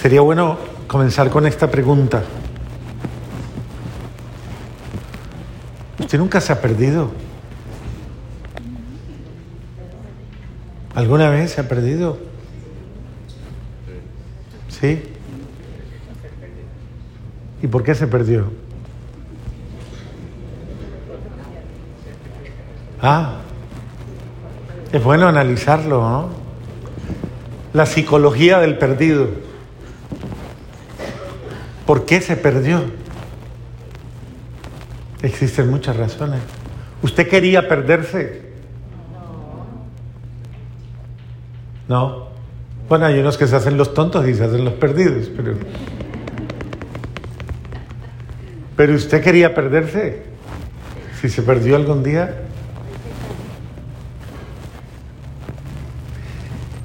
Sería bueno comenzar con esta pregunta. ¿Usted nunca se ha perdido? ¿Alguna vez se ha perdido? ¿Sí? ¿Y por qué se perdió? Ah, es bueno analizarlo, ¿no? La psicología del perdido. ¿Por qué se perdió? Existen muchas razones. ¿Usted quería perderse? No. Bueno, hay unos que se hacen los tontos y se hacen los perdidos, pero... Pero usted quería perderse. Si se perdió algún día.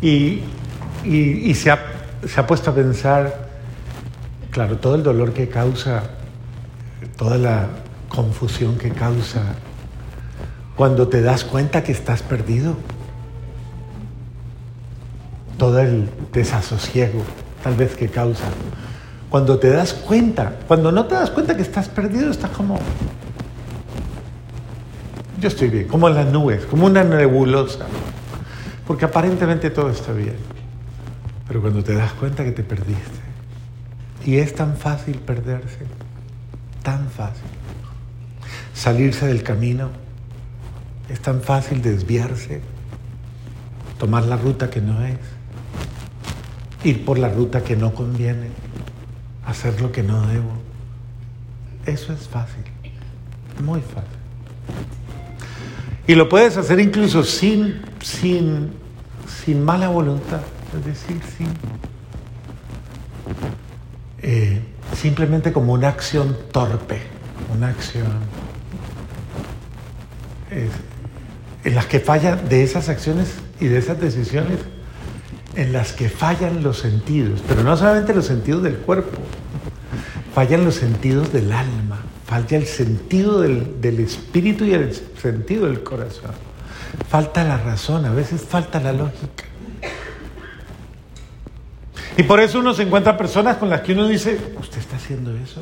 Y, y, se, ha, se ha puesto a pensar, claro, todo el dolor que causa, toda la confusión que causa cuando te das cuenta que estás perdido. Todo el desasosiego tal vez que causa. Cuando te das cuenta, cuando no te das cuenta que estás perdido, estás como... Yo estoy bien, como en las nubes, como una nebulosa. Porque aparentemente todo está bien. Pero cuando te das cuenta que te perdiste. Y es tan fácil perderse, tan fácil salirse del camino, es tan fácil desviarse, tomar la ruta que no es, ir por la ruta que no conviene, hacer lo que no debo. Eso es fácil, muy fácil. Y lo puedes hacer incluso sin, sin, sin mala voluntad, es decir, sin, eh, simplemente como una acción torpe, una acción en las que fallan de esas acciones y de esas decisiones, en las que fallan los sentidos, pero no solamente los sentidos del cuerpo, fallan los sentidos del alma, falla el sentido del, del espíritu y el sentido del corazón. Falta la razón, a veces falta la lógica. Y por eso uno se encuentra personas con las que uno dice, ¿usted está haciendo eso?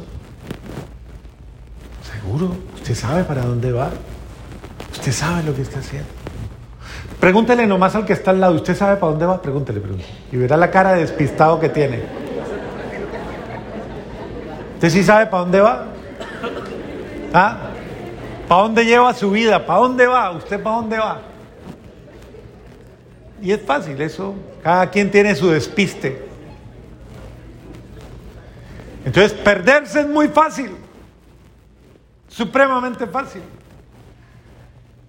¿Seguro? ¿Usted sabe para dónde va? Usted sabe lo que está haciendo. Pregúntele nomás al que está al lado, ¿usted sabe para dónde va? Pregúntele, pregúntele. Y verá la cara de despistado que tiene. ¿Usted sí sabe para dónde va? ¿Ah? ¿Para dónde lleva su vida? ¿Para dónde va? ¿Usted para dónde va? Y es fácil eso. Cada quien tiene su despiste. Entonces, perderse es muy fácil. Supremamente fácil.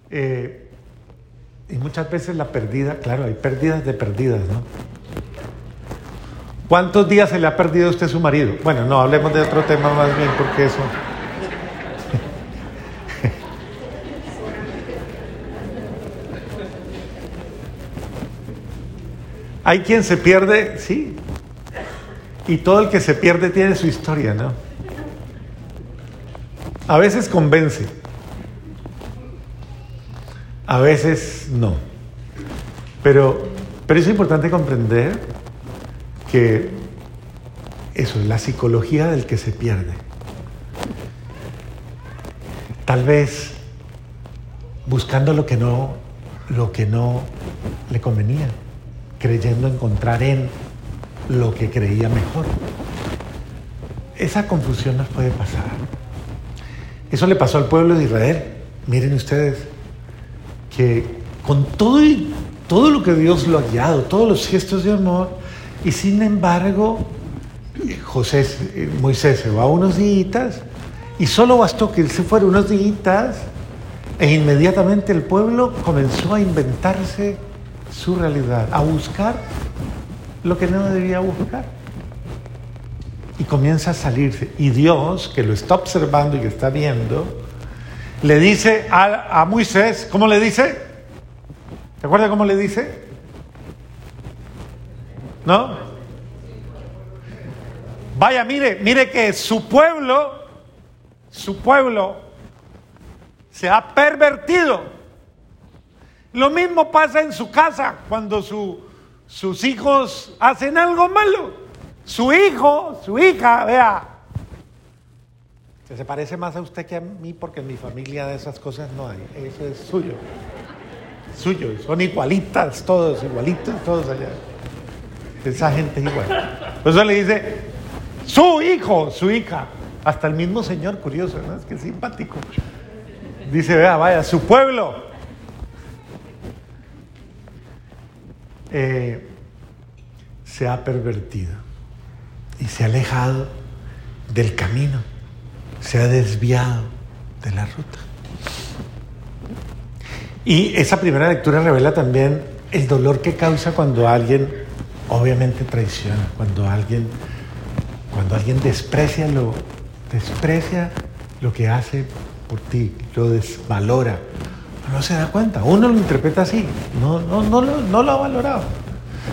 Eh, y muchas veces la perdida, claro, hay pérdidas de perdidas, ¿no? ¿Cuántos días se le ha perdido a usted su marido? Bueno, no, hablemos de otro tema más bien, porque eso... Hay quien se pierde, sí, y todo el que se pierde tiene su historia, ¿no? A veces convence, a veces no. Pero, pero es importante comprender que eso es la psicología del que se pierde. Tal vez buscando lo que no, lo que no le convenía, creyendo encontrar en lo que creía mejor. Esa confusión nos puede pasar. Eso le pasó al pueblo de Israel. Miren ustedes, que con todo, y, todo lo que Dios lo ha guiado, todos los gestos de amor, y sin embargo, José, eh, Moisés se va unos días y solo bastó que él se fuera unos días e inmediatamente el pueblo comenzó a inventarse su realidad, a buscar lo que no debía buscar. Y comienza a salirse. Y Dios, que lo está observando y que está viendo, le dice a, Moisés, ¿cómo le dice? ¿Te acuerdas cómo le dice? ¿No? Vaya, mire, mire que su pueblo, su pueblo se ha pervertido. Lo mismo pasa en su casa cuando sus hijos hacen algo malo. su hijo, su hija, vea, que se parece más a usted que a mí porque en mi familia de esas cosas no hay. Eso es suyo. Suyo. Son igualitas todos, igualitos todos allá. Esa gente es igual. Por eso le dice, su hijo, su hija. Hasta el mismo señor, curioso, ¿no? Es que simpático. Dice, vea, vaya, su pueblo. Eh, se ha pervertido y se ha alejado del camino se ha desviado de la ruta. Y esa primera lectura revela también el dolor que causa cuando alguien obviamente traiciona, cuando alguien, cuando alguien desprecia lo, desprecia lo que hace por ti, lo desvalora. No se da cuenta, uno lo interpreta así, no, no, no, no lo ha valorado.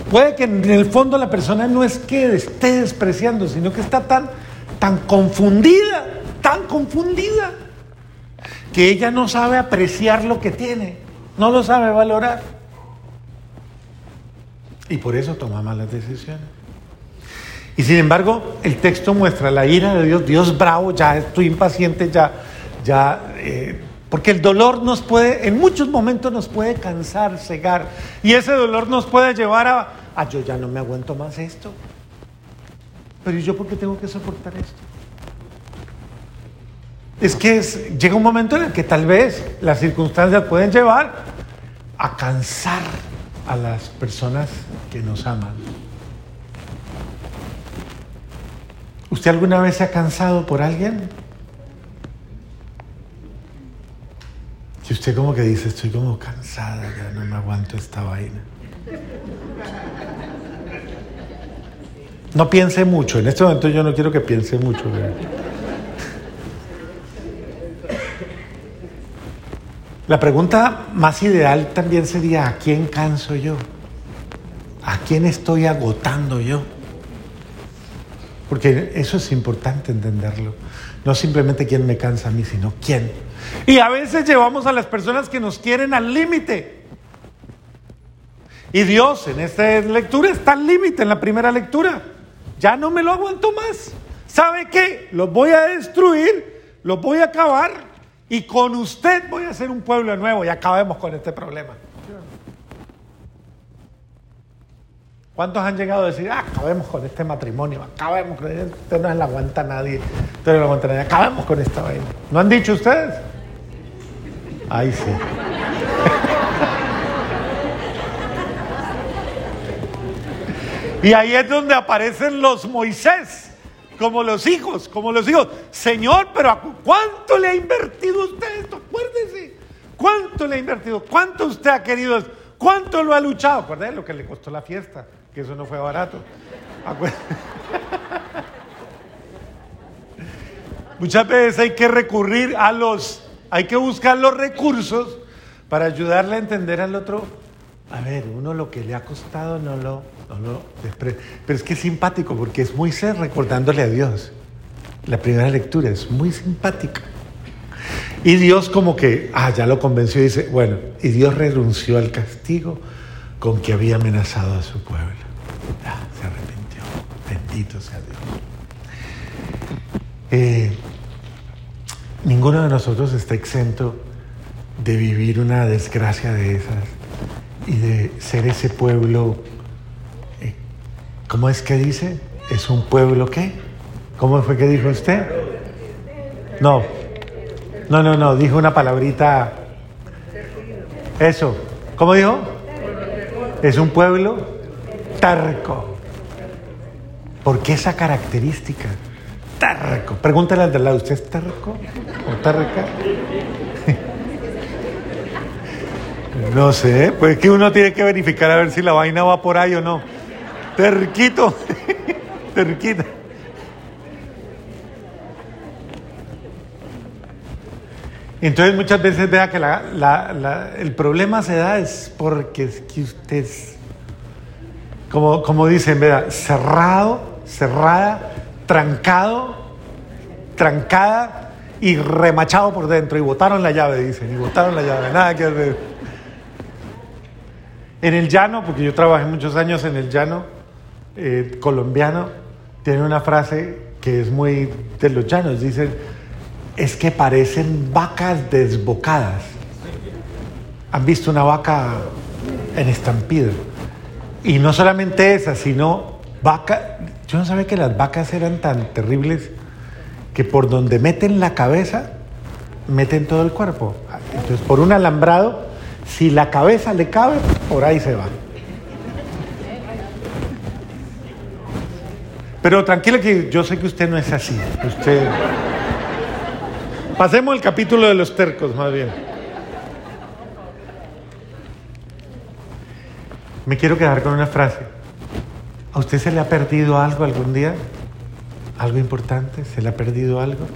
Puede que en el fondo la persona no es que esté despreciando, sino que está tan, tan confundida tan confundida que ella no sabe apreciar lo que tiene, no lo sabe valorar. Y por eso toma malas decisiones. Y sin embargo, el texto muestra la ira de Dios, Dios bravo, ya estoy impaciente, ya, ya, eh, porque el dolor nos puede, en muchos momentos nos puede cansar, cegar, y ese dolor nos puede llevar a, a yo ya no me aguanto más esto. Pero ¿y yo por qué tengo que soportar esto? es que llega un momento en el que tal vez las circunstancias pueden llevar a cansar a las personas que nos aman. ¿Usted alguna vez se ha cansado por alguien? Usted como que dice, estoy como cansada, ya no me aguanto esta vaina. No piense mucho, en este momento yo no quiero que piense mucho. La pregunta más ideal también sería, ¿a quién canso yo? ¿A quién estoy agotando yo? Porque eso es importante entenderlo. No simplemente quién me cansa a mí, sino quién. Y a veces llevamos a las personas que nos quieren al límite. Y Dios en esta lectura está al límite, en la primera lectura. Ya no me lo aguanto más. ¿Sabe qué? Los voy a destruir, los voy a acabar y con usted voy a hacer un pueblo nuevo y acabemos con este problema. ¿Cuántos han llegado a decir, ah, acabemos con este matrimonio, acabemos con usted no la aguanta nadie, usted no lo aguanta nadie, acabemos con esta vaina? ¿No han dicho ustedes? Ahí sí. y ahí es donde aparecen los Moisés como los hijos, como los hijos. Señor, pero ¿cuánto le ha invertido usted esto? Acuérdese. ¿Cuánto le ha invertido? ¿Cuánto usted ha querido? ¿Cuánto lo ha luchado? Acuérdese lo que le costó la fiesta, que eso no fue barato. Muchas veces hay que recurrir a los, hay que buscar los recursos para ayudarle a entender al otro. A ver, uno lo que le ha costado no lo, pero es que es simpático porque es Moisés recordándole a Dios. La primera lectura es muy simpática. Y Dios como que, ah, ya lo convenció y dice, bueno, y Dios renunció al castigo con que había amenazado a su pueblo. Ah, se arrepintió. Bendito sea Dios. Eh, ninguno de nosotros está exento de vivir una desgracia de esas y de ser ese pueblo ¿Cómo es que dice? ¿Es un pueblo qué? ¿Cómo fue que dijo usted? No, no, no, no, dijo una palabrita. Eso, ¿cómo dijo? Es un pueblo terco. ¿Por qué esa característica? Terco. Pregúntale al de lado, ¿usted es terco o terca? No sé, pues que uno tiene que verificar a ver si la vaina va por ahí o no. Terquito, terquita. Entonces muchas veces vea que el problema se da es porque es que usted como, como dicen, vea, cerrado, cerrada, trancado, trancada y remachado por dentro. Y botaron la llave, dicen, y botaron la llave, nada que hacer. En el llano, porque yo trabajé muchos años en el llano, eh, colombiano, tiene una frase que es muy de los llanos. Dicen, es que parecen vacas desbocadas. ¿Han visto una vaca en estampida? Y no solamente esa, sino vaca. Yo no sabía que las vacas eran tan terribles que por donde meten la cabeza, meten todo el cuerpo. Entonces, por un alambrado, si la cabeza le cabe, por ahí se va. Pero tranquila que yo sé que usted no es así. Usted. Pasemos al capítulo de los tercos, más bien. Me quiero quedar con una frase. ¿A usted se le ha perdido algo algún día? ¿Algo importante? ¿Se le ha perdido algo?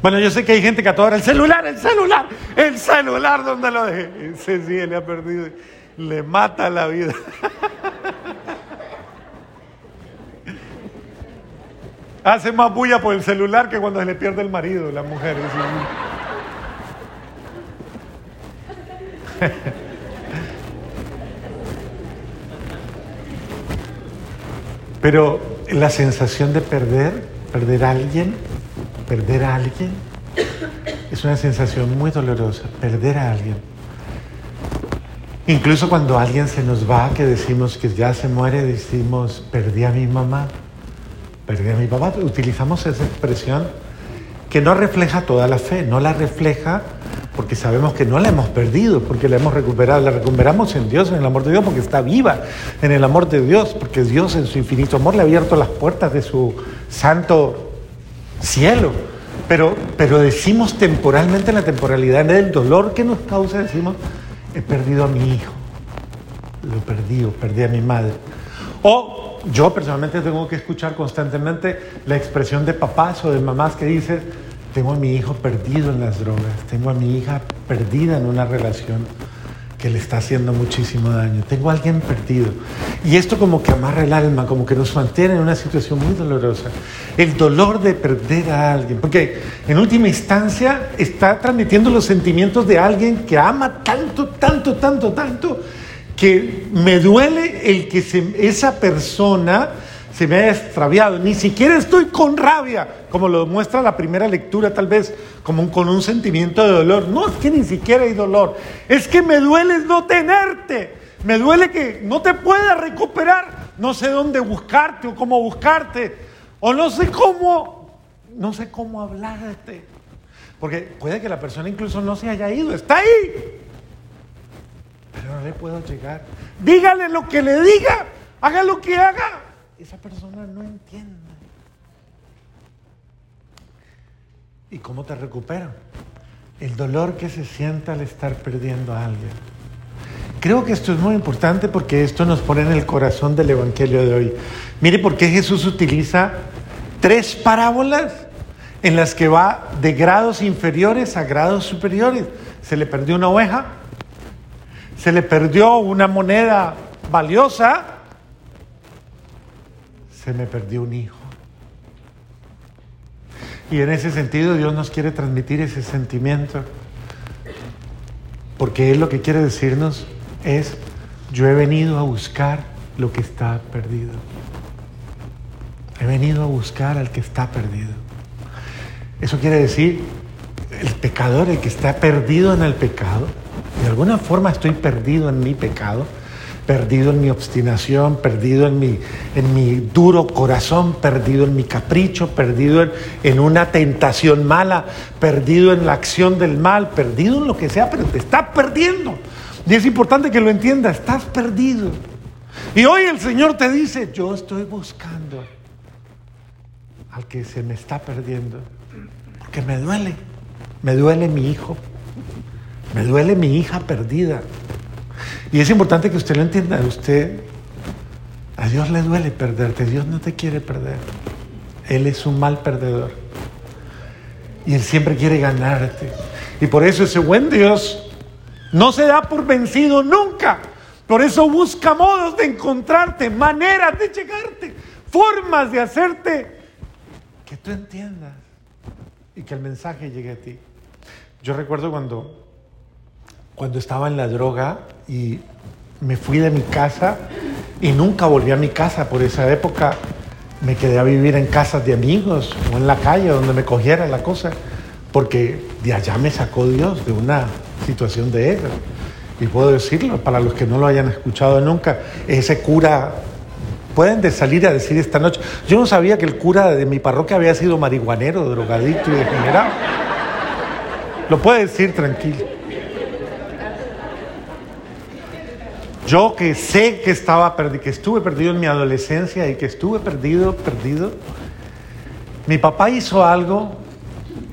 Bueno, yo sé que hay gente que adora el celular, el celular, el celular, ¿dónde lo dejé? Ese sí, le ha perdido. Le mata la vida. Hace más bulla por el celular que cuando se le pierde el marido, la mujer. Pero la sensación de perder, perder a alguien, perder a alguien, es una sensación muy dolorosa, perder a alguien. Incluso cuando alguien se nos va, que decimos que ya se muere, decimos, perdí a mi mamá perdí a mi papá. Utilizamos esa expresión que no refleja toda la fe, no la refleja porque sabemos que no la hemos perdido, porque la hemos recuperado, la recuperamos en Dios, en el amor de Dios, porque está viva en el amor de Dios, porque Dios en su infinito amor le ha abierto las puertas de su santo cielo. Pero, pero decimos temporalmente en la temporalidad del dolor que nos causa, decimos, he perdido a mi hijo, lo perdí, perdí a mi madre. O yo personalmente tengo que escuchar constantemente la expresión de papás o de mamás que dicen, tengo a mi hijo perdido en las drogas, tengo a mi hija perdida en una relación que le está haciendo muchísimo daño, tengo a alguien perdido. Y esto como que amarra el alma, como que nos mantiene en una situación muy dolorosa. El dolor de perder a alguien, porque en última instancia está transmitiendo los sentimientos de alguien que ama tanto, tanto, tanto, tanto que me duele el que esa persona se me haya extraviado. Ni siquiera estoy con rabia, como lo muestra la primera lectura, tal vez como con un sentimiento de dolor. No, es que ni siquiera hay dolor. Es que me duele no tenerte. Me duele que no te pueda recuperar. No sé dónde buscarte o cómo buscarte. O no sé cómo, no sé cómo hablarte. Porque puede que la persona incluso no se haya ido. Está ahí pero no le puedo llegar. Dígale lo que le diga, haga lo que haga. Esa persona no entiende. ¿Y cómo te recuperan? El dolor que se siente al estar perdiendo a alguien. Creo que esto es muy importante porque esto nos pone en el corazón del Evangelio de hoy. Mire por qué Jesús utiliza tres parábolas en las que va de grados inferiores a grados superiores. Se le perdió una oveja, se le perdió una moneda valiosa, se me perdió un hijo. Y en ese sentido Dios nos quiere transmitir ese sentimiento, porque Él lo que quiere decirnos es, yo he venido a buscar lo que está perdido. He venido a buscar al que está perdido. Eso quiere decir, el pecador, el que está perdido en el pecado, de alguna forma estoy perdido en mi pecado, perdido en mi obstinación, perdido en mi, en mi duro corazón, perdido en mi capricho, perdido en, en, una tentación mala, perdido en la acción del mal, perdido en lo que sea, pero te estás perdiendo. Y es importante que lo entiendas, estás perdido. Y hoy el Señor te dice, yo estoy buscando al que se me está perdiendo, porque me duele, me duele mi hijo, me duele mi hija perdida. Y es importante que usted lo entienda. Usted, a Dios le duele perderte. Dios no te quiere perder. Él es un mal perdedor. Y Él siempre quiere ganarte. Y por eso ese buen Dios no se da por vencido nunca. Por eso busca modos de encontrarte, maneras de llegarte, formas de hacerte que tú entiendas y que el mensaje llegue a ti. Yo recuerdo cuando cuando estaba en la droga y me fui de mi casa y nunca volví a mi casa. Por esa época me quedé a vivir en casas de amigos o en la calle donde me cogiera la cosa, porque de allá me sacó Dios de una situación de esa. Y puedo decirlo, para los que no lo hayan escuchado nunca, ese cura, pueden de salir a decir esta noche, yo no sabía que el cura de mi parroquia había sido marihuanero, drogadicto y degenerado. Lo puede decir tranquilo. Yo que sé que estaba perdido, que estuve perdido en mi adolescencia y que estuve perdido, perdido, mi papá hizo algo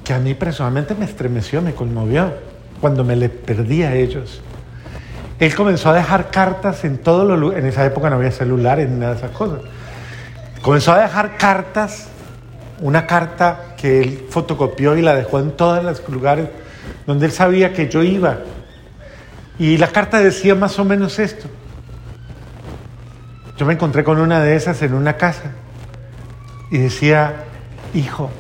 que a mí personalmente me estremeció, me conmovió cuando me le perdí a ellos. Él comenzó a dejar cartas en todo lo en esa época no había celulares ni nada de esas cosas. Comenzó a dejar cartas, una carta que él fotocopió y la dejó en todos los lugares donde él sabía que yo iba y la carta decía más o menos esto. Yo me encontré con una de esas en una casa y decía, hijo,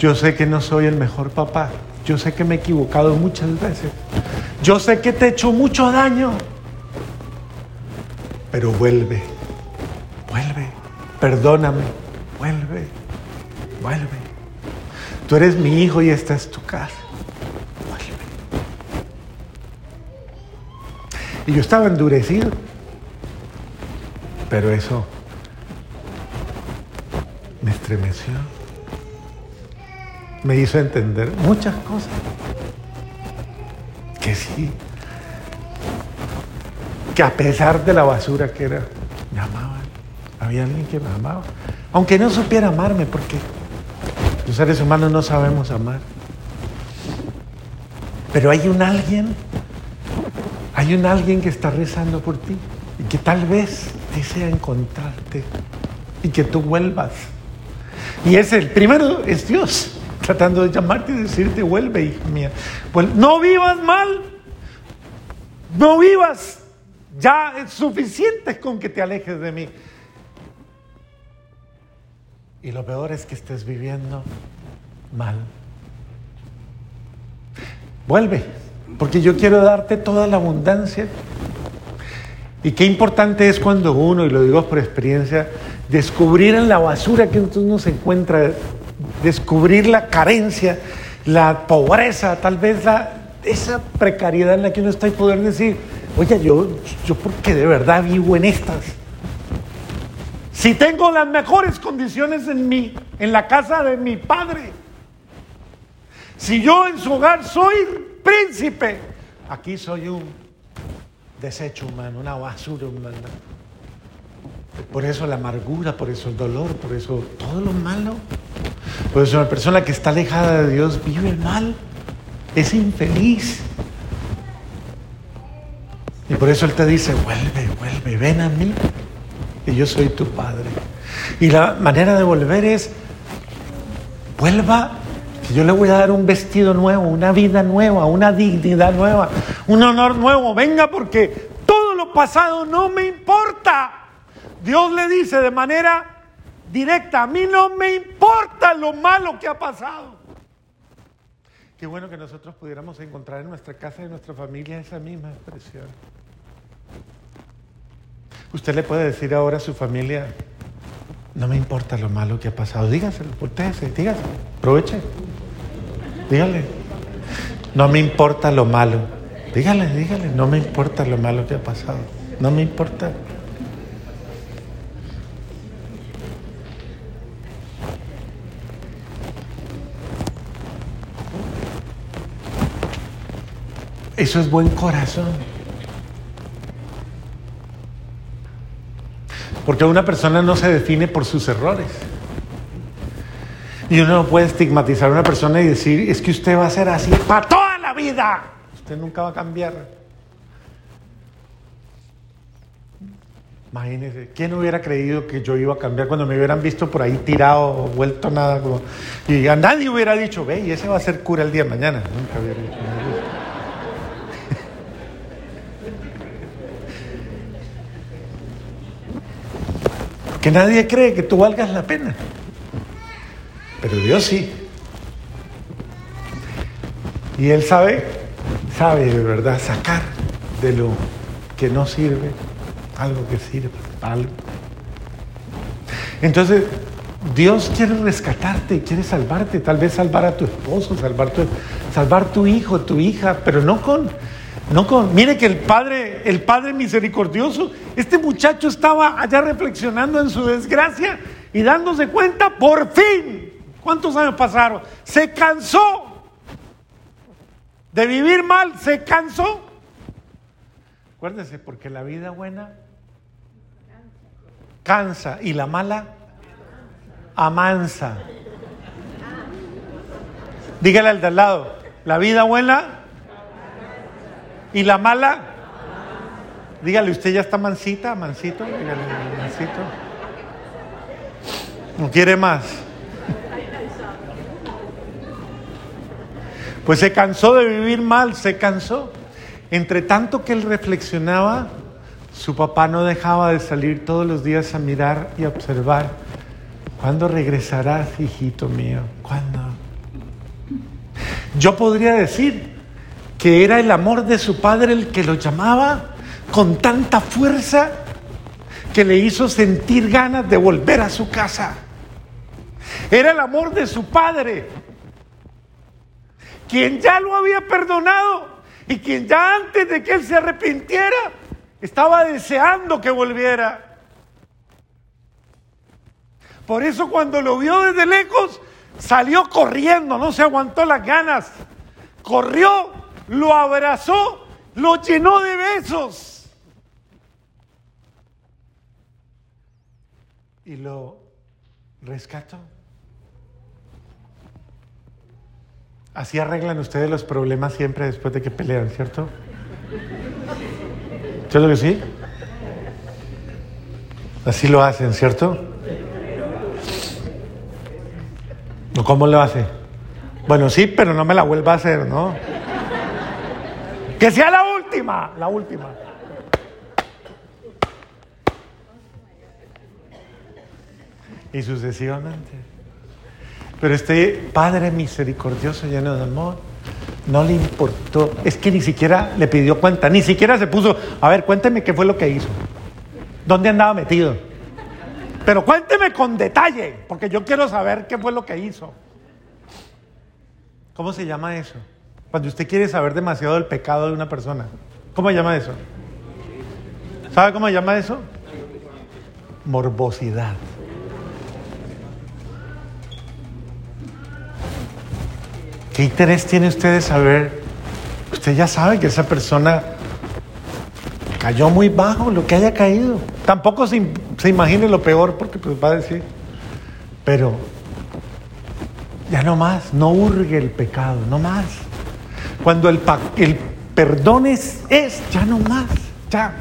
yo sé que no soy el mejor papá, yo sé que me he equivocado muchas veces, yo sé que te he hecho mucho daño, pero vuelve, vuelve, perdóname, vuelve, vuelve. Tú eres mi hijo y esta es tu casa. Y yo estaba endurecido. Pero eso me estremeció. Me hizo entender muchas cosas. Que sí. Que a pesar de la basura que era, me amaban. Había alguien que me amaba. Aunque no supiera amarme, porque los seres humanos no sabemos amar. Pero hay un alguien hay un alguien que está rezando por ti y que tal vez desea encontrarte y que tú vuelvas. Y es el primero, es Dios, tratando de llamarte y decirte, vuelve, hija mía. no vivas mal, no vivas. Ya es suficiente con que te alejes de mí. Y lo peor es que estés viviendo mal. Vuelve porque yo quiero darte toda la abundancia. Y qué importante es cuando uno, y lo digo por experiencia, descubrir en la basura que uno se encuentra, descubrir la carencia, la pobreza, tal vez la, esa precariedad en la que uno está y poder decir, oye, yo, yo porque de verdad vivo en estas. Si tengo las mejores condiciones en mí, en la casa de mi padre, si yo en su hogar soy príncipe. Aquí soy un desecho humano, una basura humana. Por eso la amargura, por eso el dolor, por eso todo lo malo. Por eso una persona que está alejada de Dios vive mal, es infeliz. Y por eso Él te dice, vuelve, vuelve, ven a mí, y yo soy tu Padre. Y la manera de volver es, vuelva yo le voy a dar un vestido nuevo, una vida nueva, una dignidad nueva, un honor nuevo. Venga porque todo lo pasado no me importa. Dios le dice de manera directa, a mí no me importa lo malo que ha pasado. Qué bueno que nosotros pudiéramos encontrar en nuestra casa y en nuestra familia esa misma expresión. Usted le puede decir ahora a su familia, no me importa lo malo que ha pasado, dígaselo, volteese, dígaselo, aproveche. Dígale, no me importa lo malo. Dígale, dígale, no me importa lo malo que ha pasado. No me importa. Eso es buen corazón. Porque una persona no se define por sus errores. Y uno no puede estigmatizar a una persona y decir, es que usted va a ser así para toda la vida. Usted nunca va a cambiar. Imagínese, ¿quién hubiera creído que yo iba a cambiar cuando me hubieran visto por ahí tirado, vuelto nada? Y a nadie hubiera dicho, ve, y ese va a ser cura el día de mañana. Nunca hubiera dicho. Que nadie cree que tú valgas la pena. Pero Dios sí. Y Él sabe, sabe de verdad sacar de lo que no sirve algo que sirve, algo. Entonces, Dios quiere rescatarte, quiere salvarte, tal vez salvar a tu esposo, salvar tu, salvar tu hijo, tu hija, pero no con, no. Mire que el padre, el padre misericordioso, este muchacho estaba allá reflexionando en su desgracia y dándose cuenta, por fin, ¿cuántos años pasaron? Se cansó de vivir mal, se cansó. Acuérdese, porque la vida buena cansa y la mala amansa. Dígale al de al lado, la vida buena y la mala. Dígale, usted ya está mansita, mansito, dígale, mansito. No quiere más. Pues se cansó de vivir mal, se cansó. Entre tanto que él reflexionaba, su papá no dejaba de salir todos los días a mirar y observar. ¿Cuándo regresarás, hijito mío? ¿Cuándo? Yo podría decir que era el amor de su padre el que lo llamaba con tanta fuerza que le hizo sentir ganas de volver a su casa. Era el amor de su padre, quien ya lo había perdonado y quien ya antes de que él se arrepintiera estaba deseando que volviera. Por eso cuando lo vio desde lejos, salió corriendo, no se aguantó las ganas. Corrió, lo abrazó, lo llenó de besos. Y lo rescató. Así arreglan ustedes los problemas siempre después de que pelean, ¿cierto? ¿Cierto que sí? Así lo hacen, ¿cierto? ¿Cómo lo hace? Bueno, sí, pero no me la vuelva a hacer, ¿no? Que sea la última, la última. Y sucesivamente. Pero este Padre misericordioso, lleno de amor, no le importó. Es que ni siquiera le pidió cuenta, ni siquiera se puso, a ver, cuénteme qué fue lo que hizo. ¿Dónde andaba metido? Pero cuénteme con detalle, porque yo quiero saber qué fue lo que hizo. ¿Cómo se llama eso? Cuando usted quiere saber demasiado del pecado de una persona. ¿Cómo se llama eso? ¿Sabe cómo se llama eso? Morbosidad. ¿Qué interés tiene usted de saber? Usted ya sabe que esa persona cayó muy bajo, lo que haya caído. Tampoco se, imagine lo peor porque pues va a decir, pero ya no más, no hurgue el pecado, no más. Cuando el, el perdón es, ya no más, ya.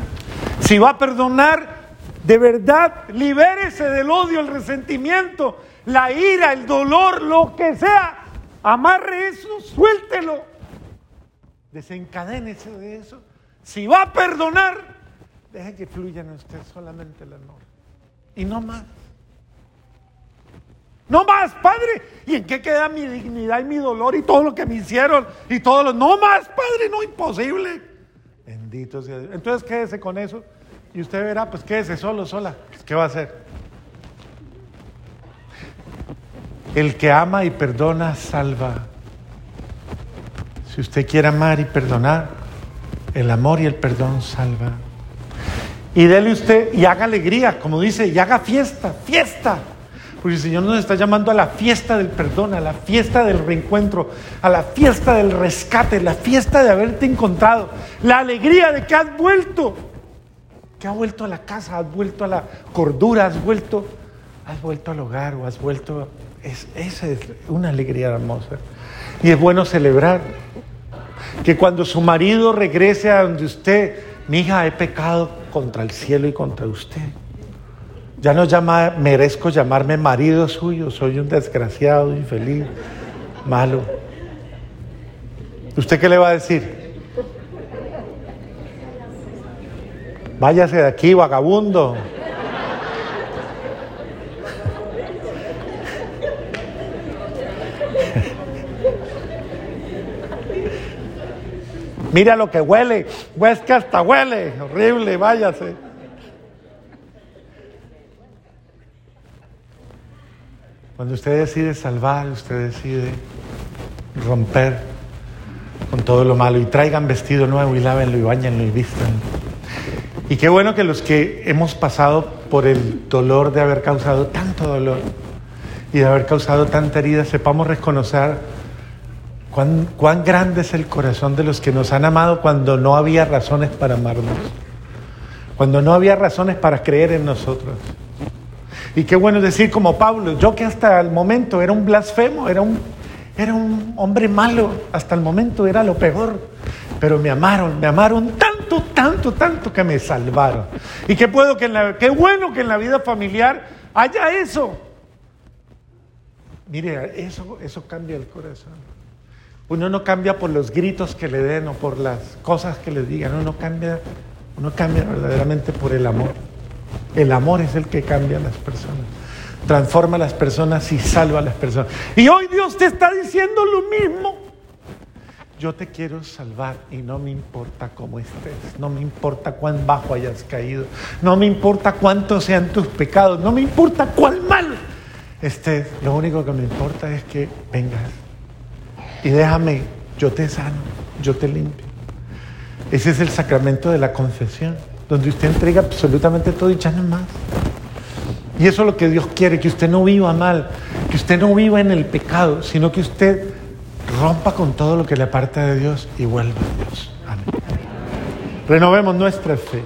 Si va a perdonar, de verdad, libérese del odio, el resentimiento, la ira, el dolor, lo que sea. Amarre eso, suéltelo. Desencadénese de eso si va a perdonar, deje que fluya en usted solamente el amor. Y no más. No más, Padre. ¿Y en qué queda mi dignidad y mi dolor y todo lo que me hicieron? Y todo lo... No más, Padre, no, imposible. Bendito sea Dios. Entonces quédese con eso y usted verá, pues quédese solo, sola. ¿Qué va a hacer? El que ama y perdona, salva. Si usted quiere amar y perdonar, el amor y el perdón salva. Y dele usted y haga alegría, como dice, y haga fiesta, fiesta. Porque el Señor nos está llamando a la fiesta del perdón, a la fiesta del reencuentro, a la fiesta del rescate, la fiesta de haberte encontrado, la alegría de que has vuelto, que has vuelto a la casa, has vuelto a la cordura, has vuelto, has vuelto al hogar o has vuelto. Es, esa es una alegría hermosa. Y es bueno celebrar que cuando su marido regrese a donde usted, mi hija, he pecado contra el cielo y contra usted. Ya no merezco llamarme marido suyo, soy un desgraciado, infeliz, malo. ¿Usted qué le va a decir? Váyase de aquí, vagabundo. Mira lo que huele, pues que hasta huele, horrible, váyase. Cuando usted decide salvar, usted decide romper con todo lo malo y traigan vestido nuevo y lávenlo y bañenlo y vistan. Y qué bueno que los que hemos pasado por el dolor de haber causado tanto dolor y de haber causado tanta herida, sepamos reconocer cuán, cuán grande es el corazón de los que nos han amado cuando no había razones para amarnos, cuando no había razones para creer en nosotros. Y qué bueno decir como Pablo, yo que hasta el momento era un blasfemo, era un, era un hombre malo, hasta el momento era lo peor, pero me amaron, me amaron tanto, tanto, tanto que me salvaron. Y qué, puedo que en la, qué bueno que en la vida familiar haya eso. Mire, eso, eso cambia el corazón. Uno no cambia por los gritos que le den o por las cosas que le digan, uno cambia, uno cambia verdaderamente por el amor. El amor es el que cambia a las personas, transforma a las personas y salva a las personas. Y hoy Dios te está diciendo lo mismo. Yo te quiero salvar y no me importa cómo estés, no me importa cuán bajo hayas caído, no me importa cuántos sean tus pecados, no me importa cuán mal estés. Lo único que me importa es que vengas y déjame, yo te sano, yo te limpio. Ese es el sacramento de la confesión donde usted entrega absolutamente todo y ya no más. Y eso es lo que Dios quiere, que usted no viva mal, que usted no viva en el pecado, sino que usted rompa con todo lo que le aparta de Dios y vuelva a Dios. Amén. Renovemos nuestra fe.